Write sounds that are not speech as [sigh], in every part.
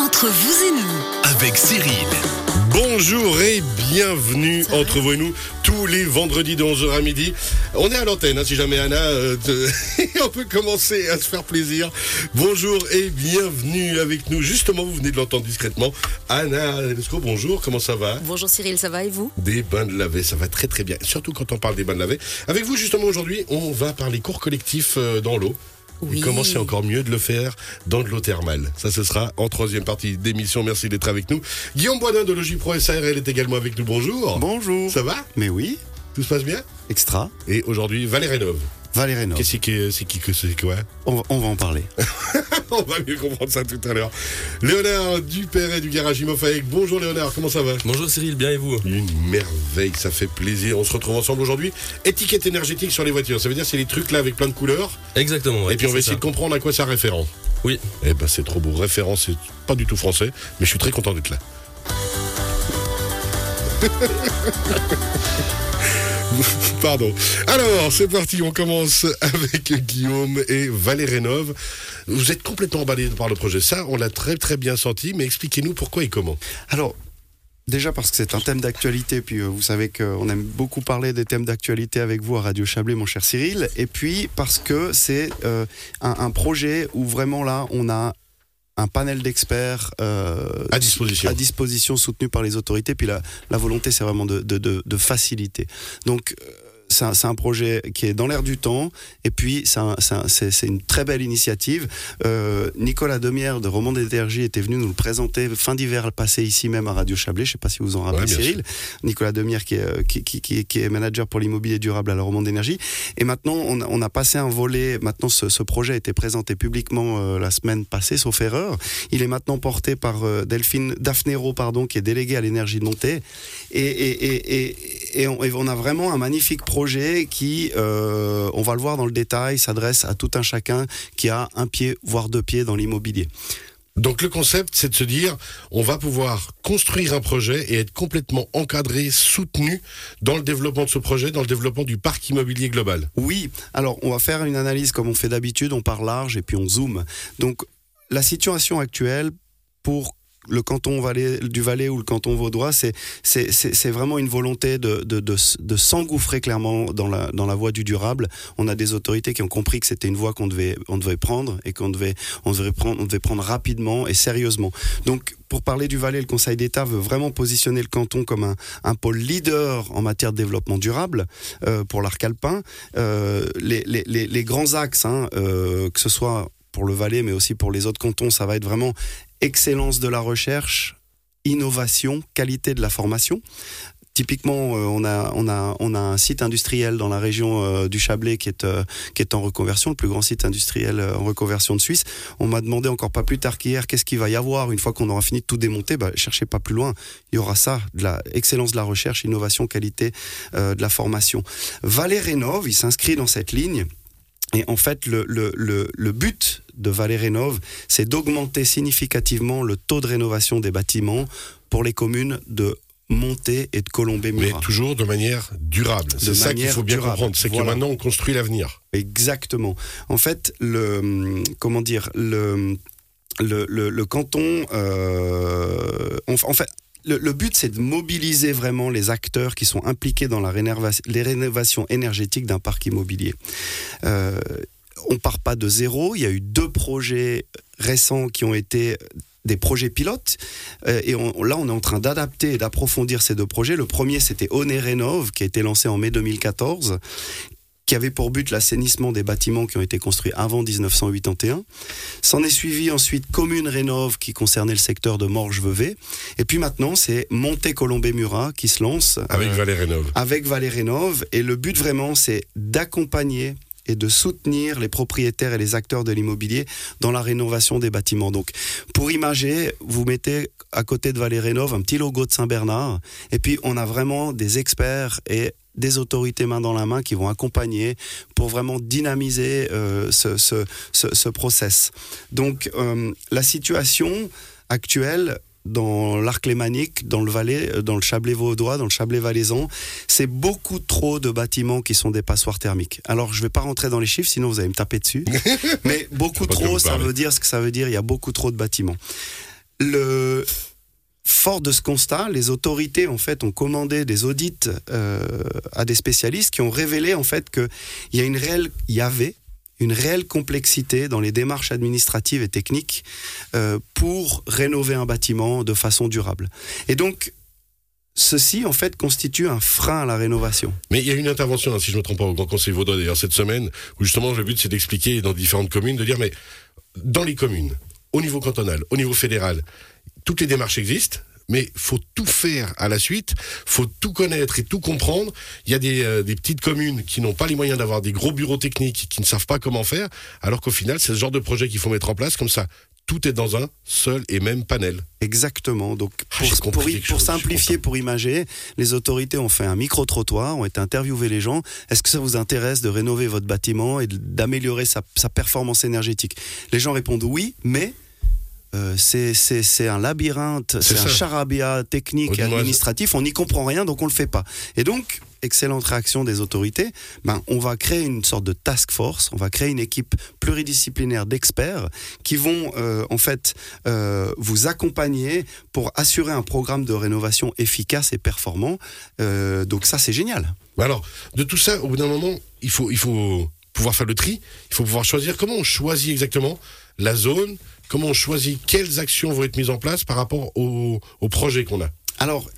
Entre vous et nous, avec Cyril. Bonjour et bienvenue entre vous et nous tous les vendredis de 11h à midi. On est à l'antenne, hein, si jamais Anna, euh, te- [laughs] on peut commencer à se faire plaisir. Bonjour et bienvenue avec nous. Justement, vous venez de l'entendre discrètement. Anna Lescaut, bonjour, comment ça va? Bonjour Cyril, ça va et vous? Des bains de laver, ça va très très bien. Surtout quand on parle des bains de laver. Avec vous, justement, aujourd'hui, on va parler cours collectif euh, dans l'eau. Oui. Et comment c'est encore mieux de le faire dans de l'eau thermale. Ça, ce sera en troisième partie d'émission. Merci d'être avec nous. Guillaume Boisdin de Logipro SARL est également avec nous. Bonjour. Bonjour. Ça va? Mais oui, Tout se passe bien? Extra. Et aujourd'hui, Valérie Rénov. Valérie Nord. Qu'est-ce que c'est qui que c'est quoi On, va- on va en parler. [laughs] On va mieux comprendre ça tout à l'heure. Léonard Dupéret du garage Imofaec. Bonjour Léonard, comment ça va? Bonjour Cyril, bien et vous? Une merveille, ça fait plaisir. On se retrouve ensemble aujourd'hui. Étiquette énergétique sur les voitures. Ça veut dire c'est les trucs là avec plein de couleurs. Exactement. ouais, Et puis on va c'est essayer ça. de comprendre à quoi ça référent. Oui. Eh ben c'est trop beau. Référent, c'est pas du tout français, mais je suis très content d'être là. [laughs] [laughs] Pardon. Alors, c'est parti, on commence avec Guillaume et Valérie Rénov. Vous êtes complètement emballé par le projet. Ça, on l'a très très bien senti, mais expliquez-nous pourquoi et comment. Alors, déjà parce que c'est un thème d'actualité, puis euh, vous savez qu'on aime beaucoup parler des thèmes d'actualité avec vous à Radio Chablais, mon cher Cyril. Et puis parce que c'est euh, un, un projet où vraiment là, on a un panel d'experts euh, À disposition. à disposition soutenu par les autorités. Puis la, la volonté, c'est vraiment de, de, de, de faciliter. Donc, euh, c'est un, projet qui est dans l'air du temps. Et puis, c'est un- c'est un- c'est c'est une très belle initiative. Euh, Nicolas Demière de Roman d'énergie était venu nous le présenter fin d'hiver passé ici même à Radio Chablais. Je sais pas si vous en rappelez, Ouais, Cyril. Nicolas Demière qui est, euh, qui, qui, qui, qui est manager pour l'immobilier durable à la Roman d'énergie. Et maintenant, on a, on a passé un volet. Maintenant, ce, ce projet a été présenté publiquement euh, la semaine passée, sauf erreur. Il est maintenant porté par euh, Delphine Daphnéro, pardon, qui est déléguée à l'énergie de Monté. Et, et, et, et, et on, et on a vraiment un magnifique projet qui, euh, on va le voir dans le détail, s'adresse à tout un chacun qui a un pied, voire deux pieds dans l'immobilier. Donc le concept, c'est de se dire, on va pouvoir construire un projet et être complètement encadré, soutenu dans le développement de ce projet, dans le développement du parc immobilier global. Oui, alors on va faire une analyse comme on fait d'habitude, on part large et puis on zoome. Donc la situation actuelle pour le canton du Valais ou le canton vaudois, c'est c'est- vraiment une volonté de, de, de, s'engouffrer clairement dans la, dans la voie du durable. On a des autorités qui ont compris que c'était une voie qu'on devait, on devait prendre et qu'on devait, on devait, prendre, on devait prendre rapidement et sérieusement. Donc pour parler du Valais, le Conseil d'État veut vraiment positionner le canton comme un, un pôle leader en matière de développement durable euh, pour l'arc alpin. Euh, les, les grands axes, hein, euh, que ce soit pour le Valais, mais aussi pour les autres cantons, ça va être vraiment excellence de la recherche, innovation, qualité de la formation. Typiquement, euh, on, a, on, a, on a un site industriel dans la région euh, du Chablais qui est, euh, qui est en reconversion, le plus grand site industriel en reconversion de Suisse. On m'a demandé encore pas plus tard qu'hier qu'est-ce qu'il va y avoir une fois qu'on aura fini de tout démonter. Bah, cherchez pas plus loin. Il y aura ça, de la excellence de la recherche, innovation, qualité de la formation. Valais Rénov, il s'inscrit dans cette ligne. Et en fait, le, le, le but de Valais Rénov, c'est d'augmenter significativement le taux de rénovation des bâtiments pour les communes de Monté et de Mais Colombey-Murat. toujours de manière durable. C'est ça qu'il faut bien durable. comprendre. C'est que maintenant, on construit l'avenir. Exactement. En fait, le comment dire le le, le, le canton, euh, en, en fait. Le, le but, c'est de mobiliser vraiment les acteurs qui sont impliqués dans la rénovation, les rénovations énergétiques d'un parc immobilier. Euh, on part pas de zéro. Il y a eu deux projets récents qui ont été des projets pilotes. Euh, et on- là, on est en train d'adapter et d'approfondir ces deux projets. Le premier, c'était Oné Rénov, qui a été lancé en mai 2014 qui avait pour but l'assainissement des bâtiments qui ont été construits avant 1981. S'en est suivi ensuite Commune Rénov qui concernait le secteur de Morges-Vevey. Et puis maintenant, c'est Monté Colombé-Murat qui se lance Avec euh, Valérie Rénov. avec Valais Rénov. Et le but vraiment, c'est d'accompagner et de soutenir les propriétaires et les acteurs de l'immobilier dans la rénovation des bâtiments. Donc, pour imager, vous mettez à côté de Valais Rénov un petit logo de Saint-Bernard, et puis on a vraiment des experts et des autorités main dans la main qui vont accompagner pour vraiment dynamiser euh, ce, ce, ce, ce process. Donc, euh, la situation actuelle dans l'arc lémanique, dans le Valais, euh, dans le Chablais vaudois, dans le Chablais valaisan, c'est beaucoup trop de bâtiments qui sont des passoires thermiques. Alors, je vais pas rentrer dans les chiffres, sinon vous allez me taper dessus. [laughs] Mais beaucoup trop, ça veut dire ce que ça veut dire. Il y a beaucoup trop de bâtiments. le, Fort de ce constat, les autorités en fait ont commandé des audits euh, à des spécialistes qui ont révélé en fait qu'il y a une réelle, il y avait une réelle complexité dans les démarches administratives et techniques euh, pour rénover un bâtiment de façon durable. Et donc ceci en fait constitue un frein à la rénovation. Mais il y a une intervention, hein, si je ne me trompe pas, au Grand Conseil Vaudois d'ailleurs cette semaine, où justement le but c'est d'expliquer dans différentes communes, de dire mais dans les communes, au niveau cantonal, au niveau fédéral, toutes les démarches existent, mais faut tout faire à la suite, faut tout connaître et tout comprendre. Il y a des, euh, des petites communes qui n'ont pas les moyens d'avoir des gros bureaux techniques, qui ne savent pas comment faire, alors qu'au final, c'est ce genre de projet qu'il faut mettre en place comme ça. Tout est dans un seul et même panel. Exactement. Donc, ah, pour, pour, pour simplifier, pour imager, les autorités ont fait un micro-trottoir, ont été interviewés les gens. Est-ce que ça vous intéresse de rénover votre bâtiment et d'améliorer sa, sa performance énergétique? Les gens répondent oui, mais euh, c'est un labyrinthe, c'est un charabia technique et administratif, on n'y comprend rien, donc on le fait pas. Et donc, excellente réaction des autorités, ben, on va créer une sorte de task force, on va créer une équipe pluridisciplinaire d'experts qui vont euh, en fait euh, vous accompagner pour assurer un programme de rénovation efficace et performant. donc ça, c'est génial. Alors, de tout ça, au bout d'un moment, il faut, il faut pouvoir faire le tri, il faut pouvoir choisir comment on choisit exactement la zone, comment on choisit quelles actions vont être mises en place par rapport au, projet qu'on a. Alors,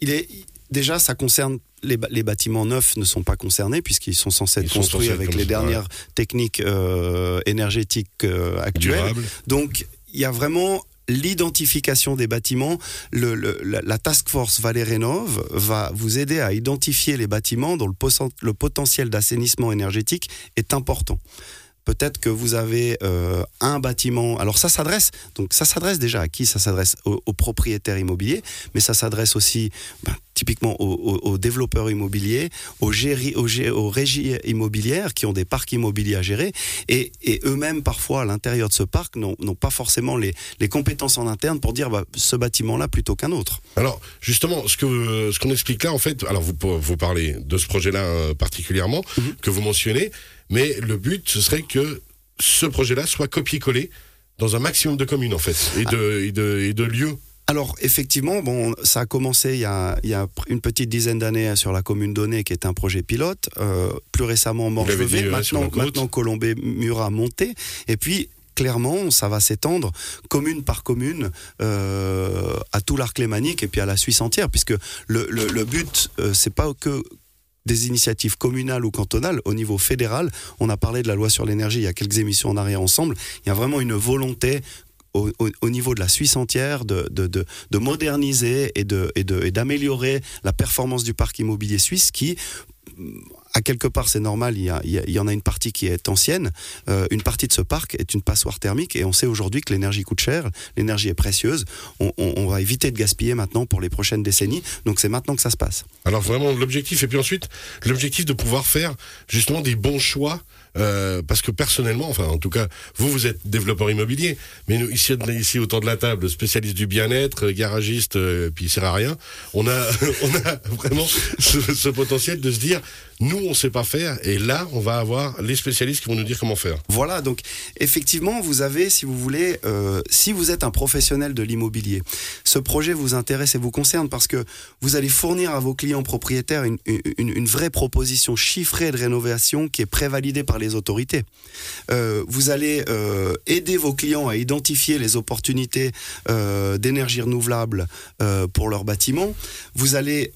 il est déjà, ça concerne les, bâtiments neufs ne sont pas concernés puisqu'ils sont censés être construits avec les dernières techniques euh, énergétiques euh, actuelles. Donc, il y a vraiment l'identification des bâtiments. La, task force Vallée Rénov va vous aider à identifier les bâtiments dont le potentiel d'assainissement énergétique est important peut-être que vous avez euh, un bâtiment. Alors ça s'adresse, donc ça s'adresse déjà à qui? Ça s'adresse aux, propriétaires immobiliers, mais ça s'adresse aussi ben, typiquement aux, développeurs immobiliers, aux, aux, régies immobilières qui ont des parcs immobiliers à gérer, et, eux-mêmes parfois à l'intérieur de ce parc n'ont pas forcément les, compétences en interne pour dire bah, ce bâtiment-là plutôt qu'un autre. Alors justement, ce que ce qu'on explique là, en fait, alors vous vous parlez de ce projet-là euh, particulièrement mhm. que vous mentionnez. Mais le but, ce serait que ce projet-là soit copié-collé dans un maximum de communes, en fait, et de, et de, lieux. Alors effectivement, bon, ça a commencé il y a, il y a une petite dizaine d'années sur la commune donnée qui est un projet pilote. Euh, plus récemment Morgevé, maintenant, maintenant Colombé Murat monté. Et puis clairement, ça va s'étendre commune par commune euh, à tout l'arc lémanique et puis à la Suisse entière, puisque le, le, but, euh, c'est pas que des initiatives communales ou cantonales au niveau fédéral. On a parlé de la loi sur l'énergie il y a quelques émissions en arrière ensemble. Il y a vraiment une volonté au, niveau de la Suisse entière de, de, de, moderniser et d'améliorer et la performance du parc immobilier suisse qui à quelque part, c'est normal, il y, en a une partie qui est ancienne. Euh, une partie de ce parc est une passoire thermique et on sait aujourd'hui que l'énergie coûte cher, l'énergie est précieuse. On, va éviter de gaspiller maintenant pour les prochaines décennies. Donc c'est maintenant que ça se passe. Alors vraiment, l'objectif, et puis ensuite, l'objectif de pouvoir faire justement des bons choix euh, parce que personnellement, enfin en tout cas, vous vous êtes développeur immobilier, mais nous ici, ici autour de la table, spécialiste du bien-être, garagiste, euh, puis il sert à rien. On a, [laughs] on a vraiment ce, potentiel de se dire, nous on sait pas faire, et là on va avoir les spécialistes qui vont nous dire comment faire. Voilà, donc effectivement, vous avez, si vous voulez, euh, si vous êtes un professionnel de l'immobilier, ce projet vous intéresse et vous concerne parce que vous allez fournir à vos clients propriétaires une, une vraie proposition chiffrée de rénovation qui est prévalidée par les autorités. Euh, vous allez euh, aider vos clients à identifier les opportunités euh, d'énergie renouvelable pour leurs bâtiments. Vous allez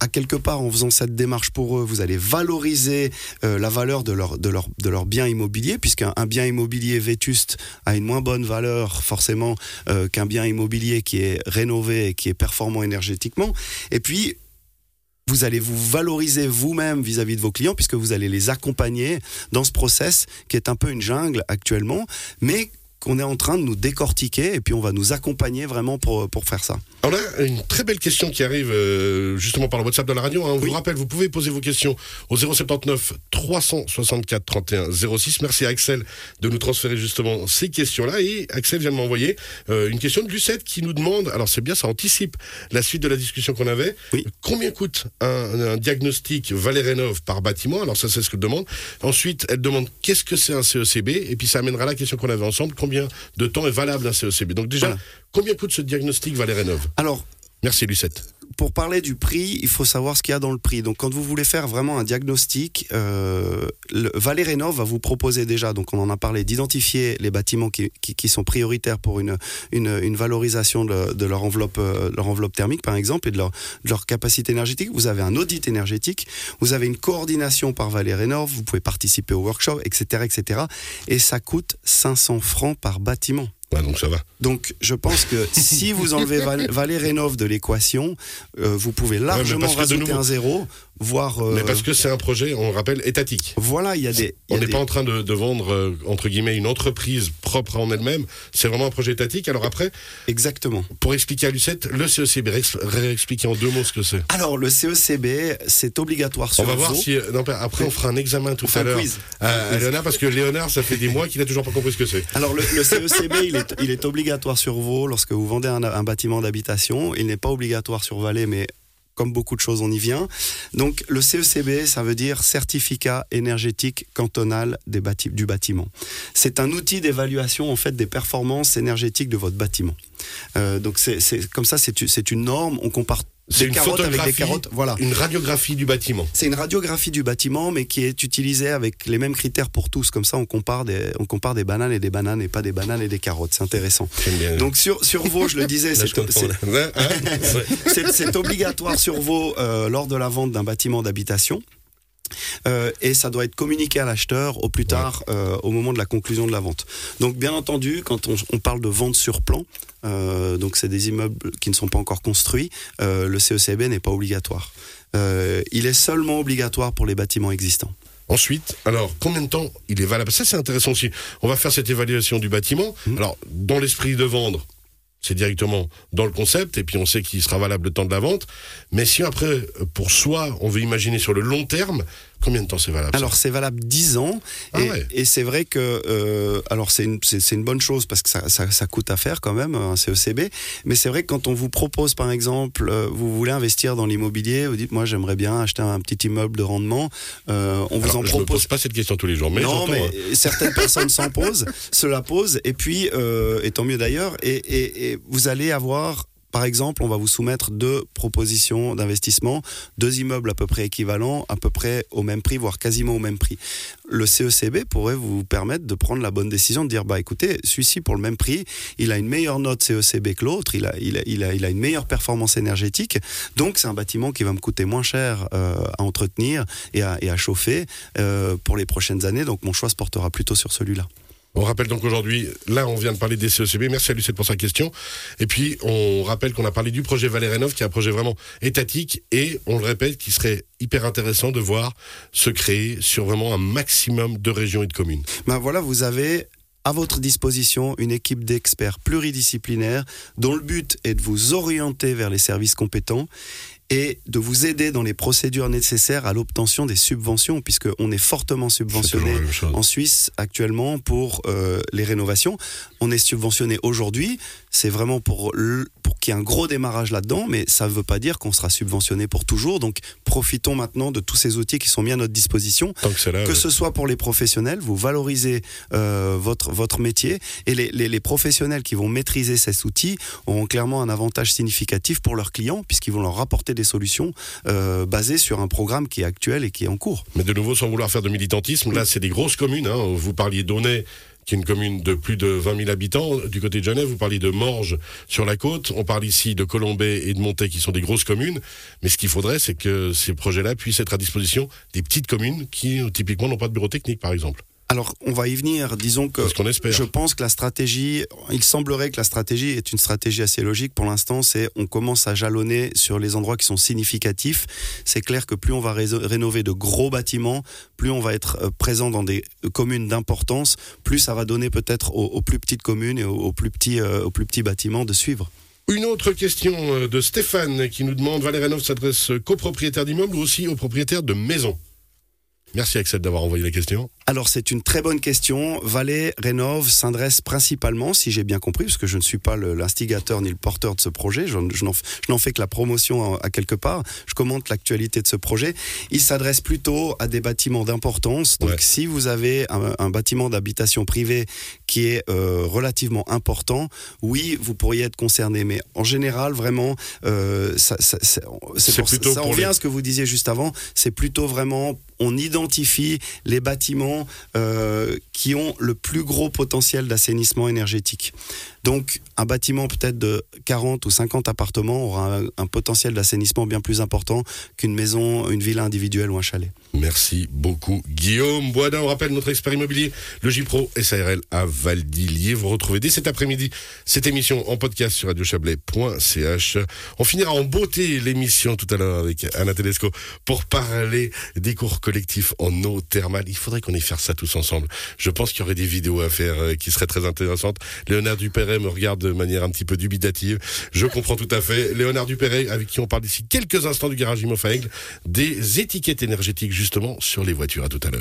à quelque part, en faisant cette démarche pour eux, vous allez valoriser la valeur de leur, de leur, de leur bien immobilier, puisqu'un bien immobilier vétuste a une moins bonne valeur forcément qu'un bien immobilier qui est rénové et qui est performant énergétiquement. Et puis, vous allez vous valoriser vous-même vis-à-vis de vos clients puisque vous allez les accompagner dans ce process qui est un peu une jungle actuellement, qu'on est en train de nous décortiquer et puis on va nous accompagner vraiment pour, pour faire ça. On a une très belle question qui arrive euh, justement par le WhatsApp de la radio. Hein. On vous rappelle, vous pouvez poser vos questions au 079 364 31 06. Merci à Axel de nous transférer justement ces questions-là. Et Axel vient de m'envoyer euh, une question de Lucette qui nous demande, alors c'est bien, ça anticipe la suite de la discussion qu'on avait. Combien coûte un, diagnostic Valérénov par bâtiment? Alors ça c'est ce qu'elle demande. Ensuite, elle demande qu'est-ce que c'est un CECB Et puis ça amènera la question qu'on avait ensemble combien de temps est valable un CECB. Donc déjà, Voilà. combien coûte ce diagnostic Valais Rénov Alors, Merci Lucette. Pour parler du prix, il faut savoir ce qu'il y a dans le prix. Donc, quand vous voulez faire vraiment un diagnostic, euh, va vous proposer déjà, donc on en a parlé, d'identifier les bâtiments qui, sont prioritaires pour une, valorisation de, de leur, enveloppe, euh, leur enveloppe thermique, par exemple, et de leur, capacité énergétique. Vous avez un audit énergétique, vous avez une coordination par Valais Rénov, vous pouvez participer au workshop, etc., etc. Et ça coûte 500 francs par bâtiment. Ouais, donc ça va. Donc, je pense que [laughs] si vous enlevez Val- Valais Rénov de l'équation, euh, vous pouvez largement rajouter nouveau- un zéro, voire. euh, Mais parce que c'est un projet, on rappelle, étatique. Voilà, il y a des. On n'est des- pas en train de, de vendre, euh, entre guillemets, une entreprise propre en elle-même. C'est vraiment un projet étatique. Alors après, Exactement. pour expliquer à Lucette, le CECB, réex- réexpliquer en deux mots ce que c'est. Alors, le CECB, c'est obligatoire sur On va voir si. euh, non, après, on fera un examen tout à l'heure à, à Léonard, parce que Léonard, ça fait des mois qu'il a toujours pas compris ce que c'est. Alors, le, le CECB, il est, il est obligatoire sur vos lorsque vous vendez un, un bâtiment d'habitation. Il n'est pas obligatoire sur Valais, mais comme beaucoup de choses, on y vient. Donc, le CECB, ça veut dire certificat énergétique cantonal du bâtiment. C'est un outil d'évaluation en fait des performances énergétiques de votre bâtiment. Euh, donc, c'est comme ça, c'est une norme. On compare C'est une carottes avec des carottes. Voilà. une radiographie du bâtiment. C'est une radiographie du bâtiment, mais qui est utilisée avec les mêmes critères pour tous. Comme ça, on compare des, on compare des bananes et des bananes et pas des bananes et des carottes. C'est intéressant. Bien. Donc sur, sur Vaux, je le disais, c'est obligatoire sur Vaux euh, lors de la vente d'un bâtiment d'habitation. Euh, et ça doit être communiqué à l'acheteur au plus tard, euh, au moment de la conclusion de la vente. Donc, bien entendu, quand on, on parle de vente sur plan, euh, donc c'est des immeubles qui ne sont pas encore construits, le CECB n'est pas obligatoire. Il est seulement obligatoire pour les bâtiments existants. Ensuite, alors, combien de temps il est valable? Ça, c'est intéressant aussi. On va faire cette évaluation du bâtiment. Mhm. Alors, dans l'esprit de vendre, c'est directement dans le concept, et puis on sait qu'il sera valable le temps de la vente. Mais si après, pour soi, on veut imaginer sur le long terme, combien de temps c'est valable Alors c'est valable 10 ans Ah et, ouais. et c'est vrai que euh, alors c'est une, une bonne chose parce que ça, ça, ça coûte à faire quand même un CECB mais c'est vrai que quand on vous propose par exemple euh, vous voulez investir dans l'immobilier vous dites moi j'aimerais bien acheter un petit immeuble de rendement euh, on vous en je ne propose pose pas cette question tous les jours, mais non, mais hein. certaines [laughs] personnes s'en posent, se la posent, et puis, et tant mieux d'ailleurs, et, et- et vous allez avoir, par exemple, on va vous soumettre deux propositions d'investissement, deux immeubles à peu près équivalents, à peu près au même prix, voire quasiment au même prix. Le CECB pourrait vous permettre de prendre la bonne décision, de dire, bah écoutez, celui-ci pour le même prix, il a une meilleure note CECB que l'autre, il a, il, a, il, a, une meilleure performance énergétique, donc c'est un bâtiment qui va me coûter moins cher euh, à entretenir et à, et à chauffer euh, pour les prochaines années, donc mon choix se portera plutôt sur celui-là. On rappelle donc aujourd'hui, là on vient de parler des CECB, merci à Lucette pour sa question. Et puis on rappelle qu'on a parlé du projet Valérénov, qui est un projet vraiment étatique, et on le répète, qui serait hyper intéressant de voir se créer sur vraiment un maximum de régions et de communes. Ben voilà, vous avez à votre disposition une équipe d'experts pluridisciplinaires dont le but est de vous orienter vers les services compétents et de vous aider dans les procédures nécessaires à l'obtention des subventions, puisqu'on est fortement subventionné en Suisse actuellement pour euh, les rénovations. On est subventionné aujourd'hui, c'est vraiment pour, le- pour qu'il y ait un gros démarrage là-dedans, mais ça ne veut pas dire qu'on sera subventionné pour toujours. Donc profitons maintenant de tous ces outils qui sont mis à notre disposition Tant que c'est là. que ce soit pour les professionnels, vous valorisez euh, votre, votre métier et les, les, les professionnels qui vont maîtriser ces outils auront clairement un avantage significatif pour leurs clients puisqu'ils vont leur rapporter des solutions euh, basées sur un programme qui est actuel et qui est en cours. Mais de nouveau, sans vouloir faire de militantisme, là, c'est des grosses communes. hein. Vous parliez d'Aunay, qui est une commune de plus de 20 000 habitants. Du côté de Genève, vous parliez de Morges sur la côte. On parle ici de Colombay et de Montaix, qui sont des grosses communes. Mais ce qu'il faudrait, c'est que ces projets-là puissent être à disposition des petites communes qui, typiquement, n'ont pas de bureau technique, par exemple. Alors on va y venir, disons que. Je pense que la stratégie, il semblerait que la stratégie est une stratégie assez logique. Pour l'instant, c'est on commence à jalonner sur les endroits qui sont significatifs. C'est clair que plus on va rénover de gros bâtiments, plus on va être euh, présent dans des euh, communes d'importance, plus ça va donner peut-être aux, aux plus petites communes et aux, aux plus petits, euh, aux plus petits bâtiments de suivre. Une autre question de Stéphane qui nous demande Valéranov s'adresse qu'aux propriétaires d'immeubles ou aussi aux propriétaires de maisons Merci Axel d'avoir envoyé la question. Alors c'est une très bonne question. Valais Rénov s'adresse principalement, si j'ai bien compris, parce que je ne suis pas l'instigateur ni le porteur de ce projet, je, n'en fais que la promotion à, quelque part, je commente l'actualité de ce projet. Il s'adresse plutôt à des bâtiments d'importance. Donc si vous avez un, bâtiment d'habitation privée qui est euh, relativement important, oui, vous pourriez être concerné. Mais en général, vraiment, euh, ça, plutôt ça, à ce que vous disiez juste avant, c'est plutôt vraiment on identifie les bâtiments euh, qui ont le plus gros potentiel d'assainissement énergétique. Donc un bâtiment peut-être de 40 ou 50 appartements aura un, potentiel d'assainissement bien plus important qu'une maison, une villa individuelle ou un chalet. Merci beaucoup Guillaume Boisdin. On rappelle notre expert immobilier, le J-Pro SARL à Valdilier. Vous retrouvez dès cet après-midi cette émission en podcast sur radiochablais.ch. On finira en beauté l'émission tout à l'heure avec Anna Tedesco pour parler des cours collectifs en eau thermale. Il faudrait qu'on ait faire ça tous ensemble. Je pense qu'il y aurait des vidéos à faire euh, qui seraient très intéressantes. Léonard Dupère me regarde de manière un petit peu dubitative. Je comprends tout à fait. Léonard Dupéret, avec qui on parle d'ici quelques instants du garage Imofa des étiquettes énergétiques justement sur les voitures. À tout à l'heure.